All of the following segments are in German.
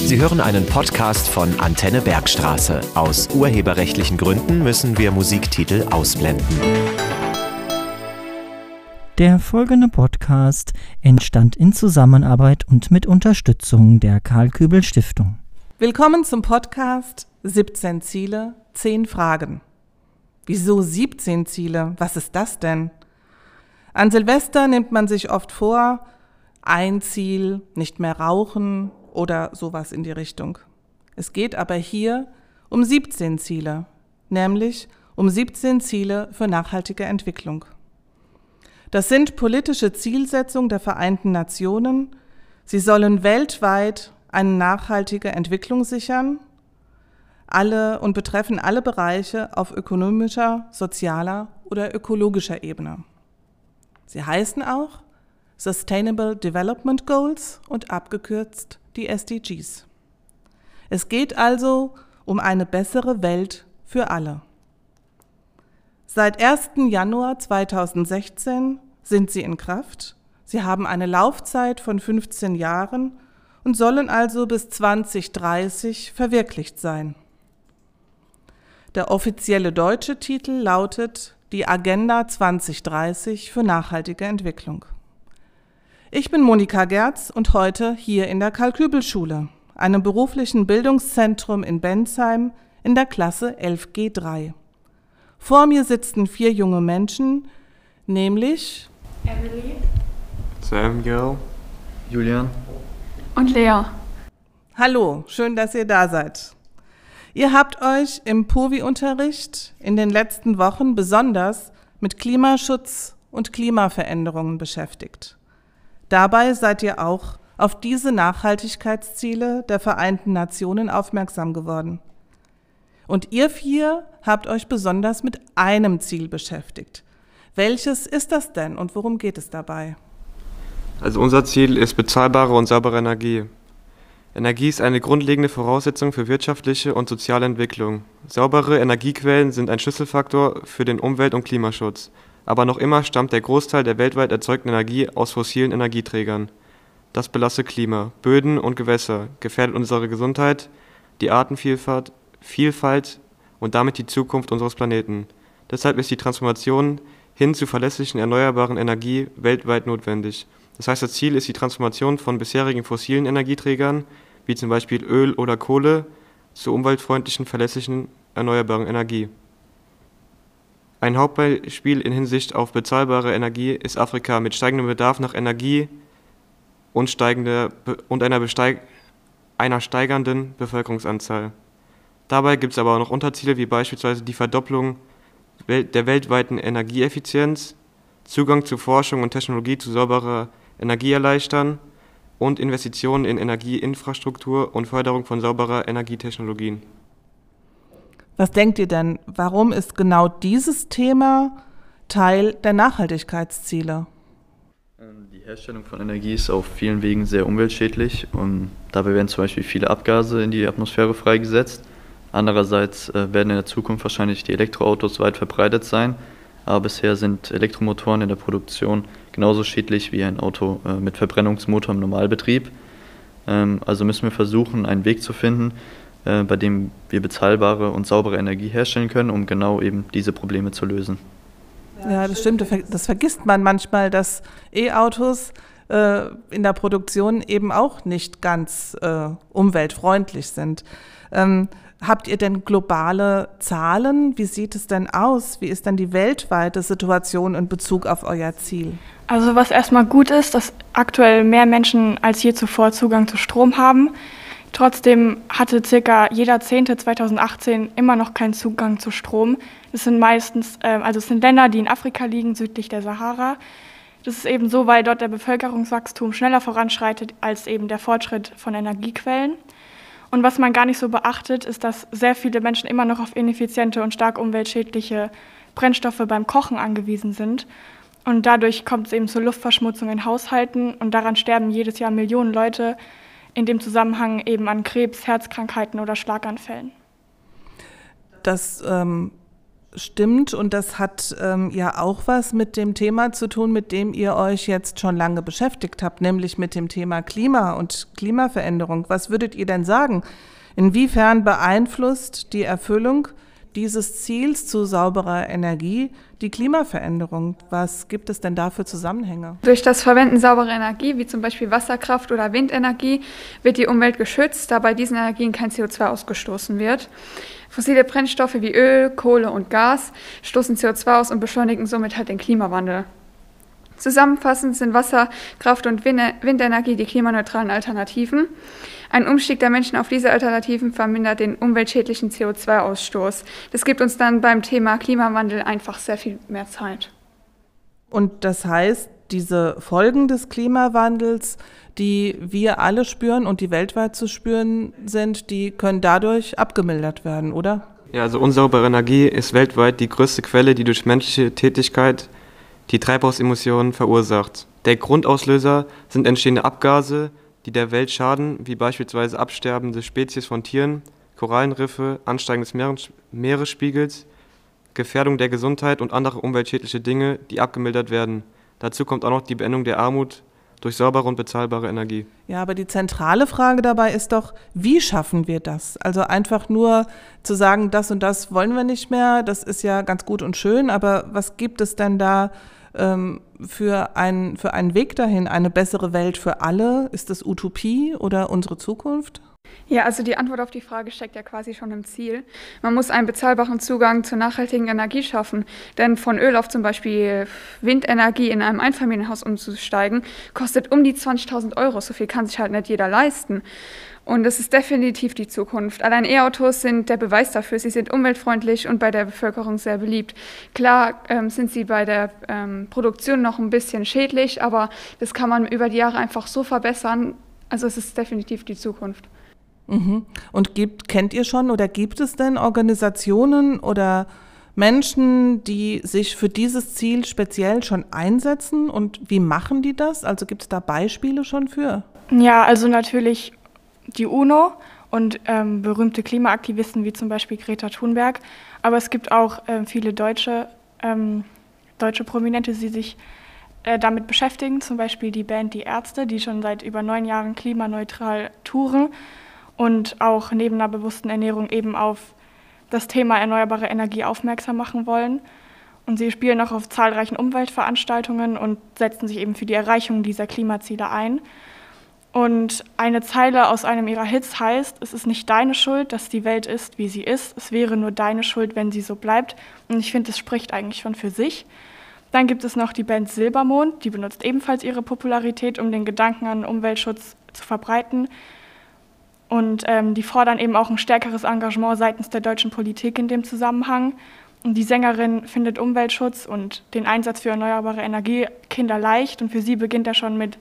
Sie hören einen Podcast von Antenne Bergstraße. Aus urheberrechtlichen Gründen müssen wir Musiktitel ausblenden. Der folgende Podcast entstand in Zusammenarbeit und mit Unterstützung der Karl Kübel Stiftung. Willkommen zum Podcast 17 Ziele, 10 Fragen. Wieso 17 Ziele? Was ist das denn? An Silvester nimmt man sich oft vor, ein Ziel, nicht mehr rauchen oder sowas in die Richtung. Es geht aber hier um 17 Ziele, nämlich um 17 Ziele für nachhaltige Entwicklung. Das sind politische Zielsetzungen der Vereinten Nationen. Sie sollen weltweit eine nachhaltige Entwicklung sichern alle und betreffen alle Bereiche auf ökonomischer, sozialer oder ökologischer Ebene. Sie heißen auch Sustainable Development Goals und abgekürzt die SDGs. Es geht also um eine bessere Welt für alle. Seit 1. Januar 2016 sind sie in Kraft. Sie haben eine Laufzeit von 15 Jahren und sollen also bis 2030 verwirklicht sein. Der offizielle deutsche Titel lautet Die Agenda 2030 für nachhaltige Entwicklung. Ich bin Monika Gerz und heute hier in der Kalkübelschule, einem beruflichen Bildungszentrum in Bensheim in der Klasse 11G3. Vor mir sitzen vier junge Menschen, nämlich Emily, Samuel, Julian und Lea. Hallo, schön, dass ihr da seid. Ihr habt euch im POVI-Unterricht in den letzten Wochen besonders mit Klimaschutz und Klimaveränderungen beschäftigt. Dabei seid ihr auch auf diese Nachhaltigkeitsziele der Vereinten Nationen aufmerksam geworden. Und ihr vier habt euch besonders mit einem Ziel beschäftigt. Welches ist das denn und worum geht es dabei? Also unser Ziel ist bezahlbare und saubere Energie. Energie ist eine grundlegende Voraussetzung für wirtschaftliche und soziale Entwicklung. Saubere Energiequellen sind ein Schlüsselfaktor für den Umwelt- und Klimaschutz aber noch immer stammt der Großteil der weltweit erzeugten Energie aus fossilen Energieträgern. Das belastet Klima, Böden und Gewässer, gefährdet unsere Gesundheit, die Artenvielfalt Vielfalt und damit die Zukunft unseres Planeten. Deshalb ist die Transformation hin zu verlässlichen erneuerbaren Energie weltweit notwendig. Das heißt, das Ziel ist die Transformation von bisherigen fossilen Energieträgern, wie zum Beispiel Öl oder Kohle, zu umweltfreundlichen, verlässlichen erneuerbaren Energie. Ein Hauptbeispiel in Hinsicht auf bezahlbare Energie ist Afrika mit steigendem Bedarf nach Energie und, steigender, und einer, einer steigernden Bevölkerungsanzahl. Dabei gibt es aber auch noch Unterziele wie beispielsweise die Verdopplung der weltweiten Energieeffizienz, Zugang zu Forschung und Technologie zu sauberer Energie erleichtern und Investitionen in Energieinfrastruktur und Förderung von sauberer Energietechnologien. Was denkt ihr denn, warum ist genau dieses Thema Teil der Nachhaltigkeitsziele? Ähm, die Herstellung von Energie ist auf vielen Wegen sehr umweltschädlich und dabei werden zum Beispiel viele Abgase in die Atmosphäre freigesetzt. Andererseits äh, werden in der Zukunft wahrscheinlich die Elektroautos weit verbreitet sein, aber bisher sind Elektromotoren in der Produktion genauso schädlich wie ein Auto äh, mit Verbrennungsmotor im Normalbetrieb. Ähm, also müssen wir versuchen, einen Weg zu finden, äh, bei dem wir bezahlbare und saubere Energie herstellen können, um genau eben diese Probleme zu lösen. Ja, das stimmt. Das vergisst man manchmal, dass E-Autos äh, in der Produktion eben auch nicht ganz äh, umweltfreundlich sind. Ähm, habt ihr denn globale Zahlen? Wie sieht es denn aus? Wie ist denn die weltweite Situation in Bezug auf euer Ziel? Also was erstmal gut ist, dass aktuell mehr Menschen als je zuvor Zugang zu Strom haben. Trotzdem hatte circa jeder Zehnte 2018 immer noch keinen Zugang zu Strom. Es sind meistens, äh, also es sind Länder, die in Afrika liegen, südlich der Sahara. Das ist eben so, weil dort der Bevölkerungswachstum schneller voranschreitet als eben der Fortschritt von Energiequellen. Und was man gar nicht so beachtet, ist, dass sehr viele Menschen immer noch auf ineffiziente und stark umweltschädliche Brennstoffe beim Kochen angewiesen sind. Und dadurch kommt es eben zur Luftverschmutzung in Haushalten und daran sterben jedes Jahr Millionen Leute, in dem Zusammenhang eben an Krebs, Herzkrankheiten oder Schlaganfällen. Das ähm, stimmt und das hat ähm, ja auch was mit dem Thema zu tun, mit dem ihr euch jetzt schon lange beschäftigt habt, nämlich mit dem Thema Klima und Klimaveränderung. Was würdet ihr denn sagen? Inwiefern beeinflusst die Erfüllung dieses Ziels zu sauberer Energie die Klimaveränderung? Was gibt es denn da für Zusammenhänge? Durch das Verwenden sauberer Energie, wie zum Beispiel Wasserkraft oder Windenergie, wird die Umwelt geschützt, da bei diesen Energien kein CO2 ausgestoßen wird. Fossile Brennstoffe wie Öl, Kohle und Gas stoßen CO2 aus und beschleunigen somit halt den Klimawandel. Zusammenfassend sind Wasserkraft und Windenergie die klimaneutralen Alternativen. Ein Umstieg der Menschen auf diese Alternativen vermindert den umweltschädlichen CO2-Ausstoß. Das gibt uns dann beim Thema Klimawandel einfach sehr viel mehr Zeit. Und das heißt, diese Folgen des Klimawandels, die wir alle spüren und die weltweit zu spüren sind, die können dadurch abgemildert werden, oder? Ja, also unsaubere Energie ist weltweit die größte Quelle, die durch menschliche Tätigkeit die Treibhausemissionen verursacht. Der Grundauslöser sind entstehende Abgase, die der Welt schaden, wie beispielsweise absterbende Spezies von Tieren, Korallenriffe, Ansteigen des Meeresspiegels, Gefährdung der Gesundheit und andere umweltschädliche Dinge, die abgemildert werden. Dazu kommt auch noch die Beendung der Armut durch saubere und bezahlbare Energie. Ja, aber die zentrale Frage dabei ist doch, wie schaffen wir das? Also einfach nur zu sagen, das und das wollen wir nicht mehr, das ist ja ganz gut und schön, aber was gibt es denn da ähm, für, ein, für einen Weg dahin, eine bessere Welt für alle? Ist das Utopie oder unsere Zukunft? Ja, also die Antwort auf die Frage steckt ja quasi schon im Ziel. Man muss einen bezahlbaren Zugang zur nachhaltigen Energie schaffen. Denn von Öl auf zum Beispiel Windenergie in einem Einfamilienhaus umzusteigen, kostet um die 20.000 Euro. So viel kann sich halt nicht jeder leisten. Und das ist definitiv die Zukunft. Allein E-Autos sind der Beweis dafür. Sie sind umweltfreundlich und bei der Bevölkerung sehr beliebt. Klar ähm, sind sie bei der ähm, Produktion noch ein bisschen schädlich, aber das kann man über die Jahre einfach so verbessern. Also es ist definitiv die Zukunft. Mhm. Und gibt, kennt ihr schon oder gibt es denn Organisationen oder Menschen, die sich für dieses Ziel speziell schon einsetzen? Und wie machen die das? Also gibt es da Beispiele schon für? Ja, also natürlich die UNO und ähm, berühmte Klimaaktivisten wie zum Beispiel Greta Thunberg. Aber es gibt auch ähm, viele deutsche, ähm, deutsche Prominente, die sich äh, damit beschäftigen. Zum Beispiel die Band Die Ärzte, die schon seit über neun Jahren klimaneutral touren und auch neben einer bewussten Ernährung eben auf das Thema erneuerbare Energie aufmerksam machen wollen. Und sie spielen auch auf zahlreichen Umweltveranstaltungen und setzen sich eben für die Erreichung dieser Klimaziele ein. Und eine Zeile aus einem ihrer Hits heißt, es ist nicht deine Schuld, dass die Welt ist, wie sie ist. Es wäre nur deine Schuld, wenn sie so bleibt. Und ich finde, das spricht eigentlich schon für sich. Dann gibt es noch die Band Silbermond, die benutzt ebenfalls ihre Popularität, um den Gedanken an Umweltschutz zu verbreiten. Und ähm, die fordern eben auch ein stärkeres Engagement seitens der deutschen Politik in dem Zusammenhang. Und die Sängerin findet Umweltschutz und den Einsatz für erneuerbare Energie kinderleicht. Und für sie beginnt er schon mit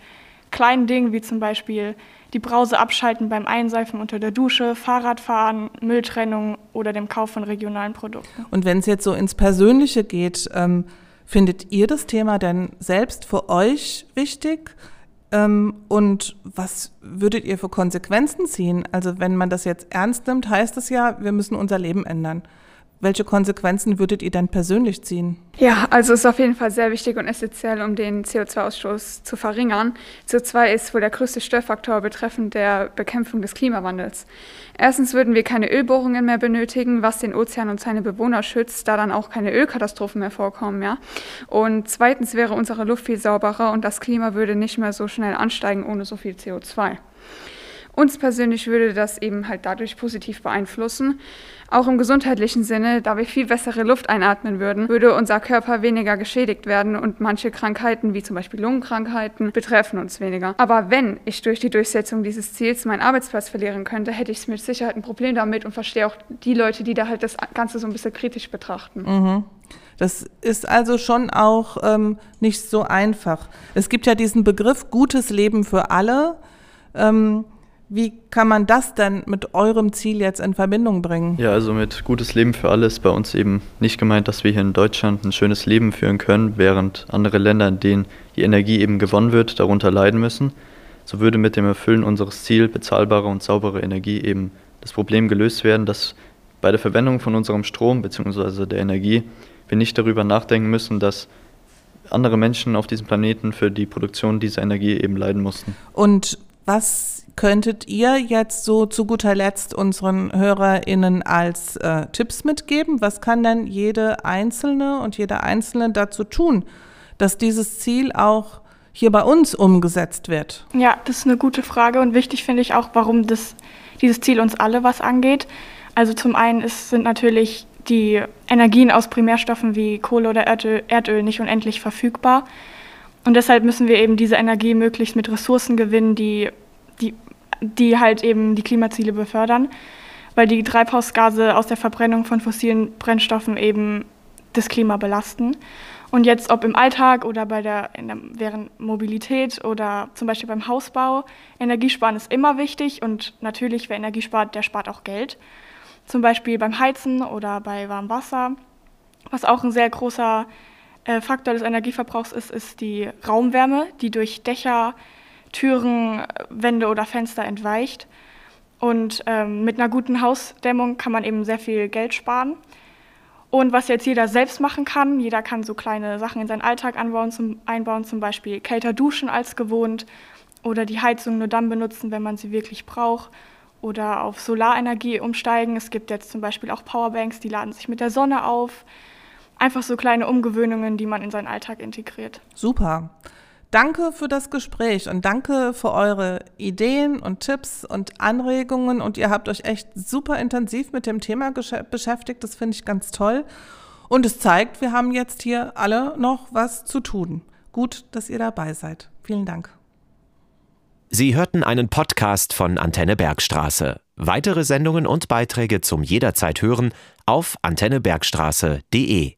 kleinen Dingen wie zum Beispiel die Brause abschalten beim Einseifen unter der Dusche, Fahrradfahren, Mülltrennung oder dem Kauf von regionalen Produkten. Und wenn es jetzt so ins Persönliche geht, ähm, findet ihr das Thema denn selbst für euch wichtig? Ähm, und was würdet ihr für Konsequenzen ziehen? Also wenn man das jetzt ernst nimmt, heißt es ja, wir müssen unser Leben ändern. Welche Konsequenzen würdet ihr denn persönlich ziehen? Ja, also es ist auf jeden Fall sehr wichtig und essentiell, um den CO2-Ausstoß zu verringern. CO2 ist wohl der größte Störfaktor betreffend der Bekämpfung des Klimawandels. Erstens würden wir keine Ölbohrungen mehr benötigen, was den Ozean und seine Bewohner schützt, da dann auch keine Ölkatastrophen mehr vorkommen. Ja? Und zweitens wäre unsere Luft viel sauberer und das Klima würde nicht mehr so schnell ansteigen ohne so viel CO2. Uns persönlich würde das eben halt dadurch positiv beeinflussen. Auch im gesundheitlichen Sinne, da wir viel bessere Luft einatmen würden, würde unser Körper weniger geschädigt werden und manche Krankheiten, wie zum Beispiel Lungenkrankheiten, betreffen uns weniger. Aber wenn ich durch die Durchsetzung dieses Ziels meinen Arbeitsplatz verlieren könnte, hätte ich mit Sicherheit ein Problem damit und verstehe auch die Leute, die da halt das Ganze so ein bisschen kritisch betrachten. Mhm. Das ist also schon auch ähm, nicht so einfach. Es gibt ja diesen Begriff gutes Leben für alle. Ähm, wie kann man das denn mit eurem Ziel jetzt in Verbindung bringen? Ja, also mit gutes Leben für alle ist bei uns eben nicht gemeint, dass wir hier in Deutschland ein schönes Leben führen können, während andere Länder, in denen die Energie eben gewonnen wird, darunter leiden müssen. So würde mit dem Erfüllen unseres Ziels bezahlbare und saubere Energie eben das Problem gelöst werden, dass bei der Verwendung von unserem Strom bzw. der Energie wir nicht darüber nachdenken müssen, dass andere Menschen auf diesem Planeten für die Produktion dieser Energie eben leiden mussten. Und was könntet ihr jetzt so zu guter Letzt unseren HörerInnen als äh, Tipps mitgeben? Was kann denn jede Einzelne und jeder Einzelne dazu tun, dass dieses Ziel auch hier bei uns umgesetzt wird? Ja, das ist eine gute Frage und wichtig finde ich auch, warum das, dieses Ziel uns alle was angeht. Also zum einen ist, sind natürlich die Energien aus Primärstoffen wie Kohle oder Erdöl, Erdöl nicht unendlich verfügbar. Und deshalb müssen wir eben diese Energie möglichst mit Ressourcen gewinnen, die, die, die halt eben die Klimaziele befördern, weil die Treibhausgase aus der Verbrennung von fossilen Brennstoffen eben das Klima belasten. Und jetzt, ob im Alltag oder bei der, der, während Mobilität oder zum Beispiel beim Hausbau, Energiesparen ist immer wichtig und natürlich, wer Energie spart, der spart auch Geld. Zum Beispiel beim Heizen oder bei warmem Wasser. Was auch ein sehr großer Faktor des Energieverbrauchs ist, ist die Raumwärme, die durch Dächer, Türen, Wände oder Fenster entweicht. Und ähm, mit einer guten Hausdämmung kann man eben sehr viel Geld sparen. Und was jetzt jeder selbst machen kann, jeder kann so kleine Sachen in seinen Alltag anbauen, zum, einbauen, zum Beispiel kälter duschen als gewohnt oder die Heizung nur dann benutzen, wenn man sie wirklich braucht oder auf Solarenergie umsteigen. Es gibt jetzt zum Beispiel auch Powerbanks, die laden sich mit der Sonne auf. Einfach so kleine Umgewöhnungen, die man in seinen Alltag integriert. Super. Danke für das Gespräch und danke für eure Ideen und Tipps und Anregungen. Und ihr habt euch echt super intensiv mit dem Thema beschäftigt. Das finde ich ganz toll. Und es zeigt, wir haben jetzt hier alle noch was zu tun. Gut, dass ihr dabei seid. Vielen Dank. Sie hörten einen Podcast von Antenne Bergstraße. Weitere Sendungen und Beiträge zum jederzeit hören auf antennebergstraße.de.